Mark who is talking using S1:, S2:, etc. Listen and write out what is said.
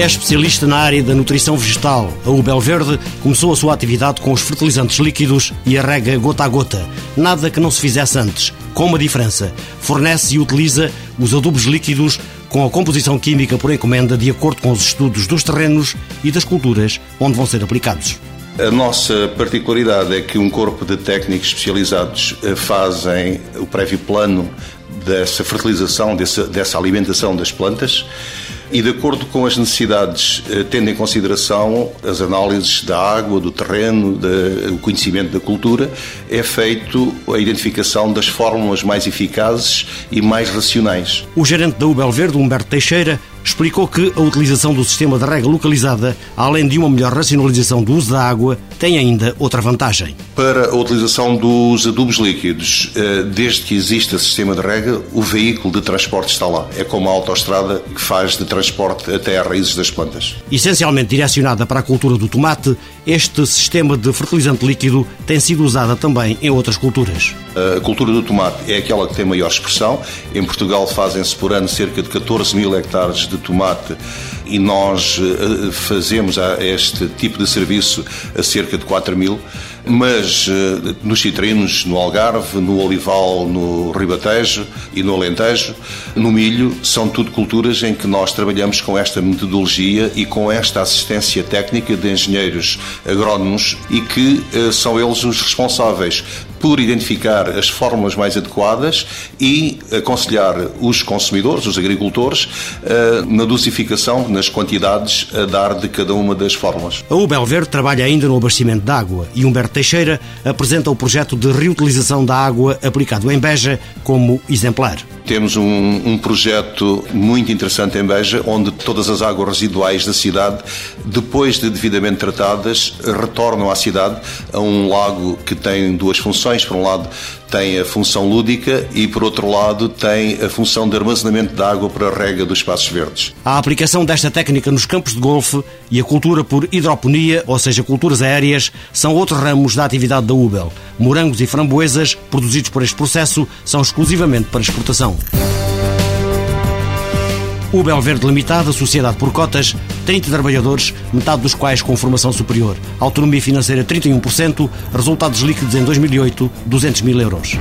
S1: É especialista na área da nutrição vegetal. A Ubel Verde começou a sua atividade com os fertilizantes líquidos e a rega gota a gota. Nada que não se fizesse antes. Com uma diferença. Fornece e utiliza os adubos líquidos com a composição química por encomenda de acordo com os estudos dos terrenos e das culturas onde vão ser aplicados.
S2: A nossa particularidade é que um corpo de técnicos especializados eh, fazem o prévio plano dessa fertilização, dessa, dessa alimentação das plantas e, de acordo com as necessidades, eh, tendo em consideração as análises da água, do terreno, do conhecimento da cultura, é feito a identificação das fórmulas mais eficazes e mais racionais.
S1: O gerente da Ubel Verde, Humberto Teixeira, explicou que a utilização do sistema de rega localizada, além de uma melhor racionalização do uso da água, tem ainda outra vantagem.
S2: Para a utilização dos adubos líquidos, eh, desde que exista sistema de rega, o veículo de transporte está lá. É como a autoestrada que faz de transporte até às raízes das plantas.
S1: Essencialmente direcionada para a cultura do tomate, este sistema de fertilizante líquido tem sido usado também em outras culturas.
S2: A cultura do tomate é aquela que tem maior expressão. Em Portugal fazem-se por ano cerca de 14 mil hectares de tomate e nós eh, fazemos este tipo de serviço a cerca de 4 mil, mas eh, nos citrinos, no Algarve, no Olival, no Ribatejo e no Alentejo, no milho, são tudo culturas em que nós trabalhamos com esta metodologia e com esta assistência técnica de engenheiros agrónomos e que eh, são eles os responsáveis por identificar as fórmulas mais adequadas e aconselhar os consumidores, os agricultores, eh, na dosificação, nas quantidades a dar de cada uma das fórmulas.
S1: A Ubel Verde trabalha ainda no abastecimento de água e Humberto Teixeira apresenta o projeto de reutilização da água aplicado em Beja como exemplar.
S2: Temos um, um, projeto muito interessante em Beja, onde todas as águas residuais da cidade, depois de devidamente tratadas, retornam à cidade a um lago que tem duas funções. Por um lado, tem a função lúdica e, por outro lado, tem a função de armazenamento de água para a rega dos espaços verdes.
S1: A aplicação desta técnica nos campos de golfe e a cultura por hidroponia, ou seja, culturas aéreas, são outros ramos da atividade da Ubel. Morangos e framboesas, produzidos por este processo, são exclusivamente para exportação. O Belverde Limitada, sociedade por cotas, 30 trabalhadores, metade dos quais com formação superior. Autonomia financeira 31%, resultados líquidos em 2008, 200 mil euros.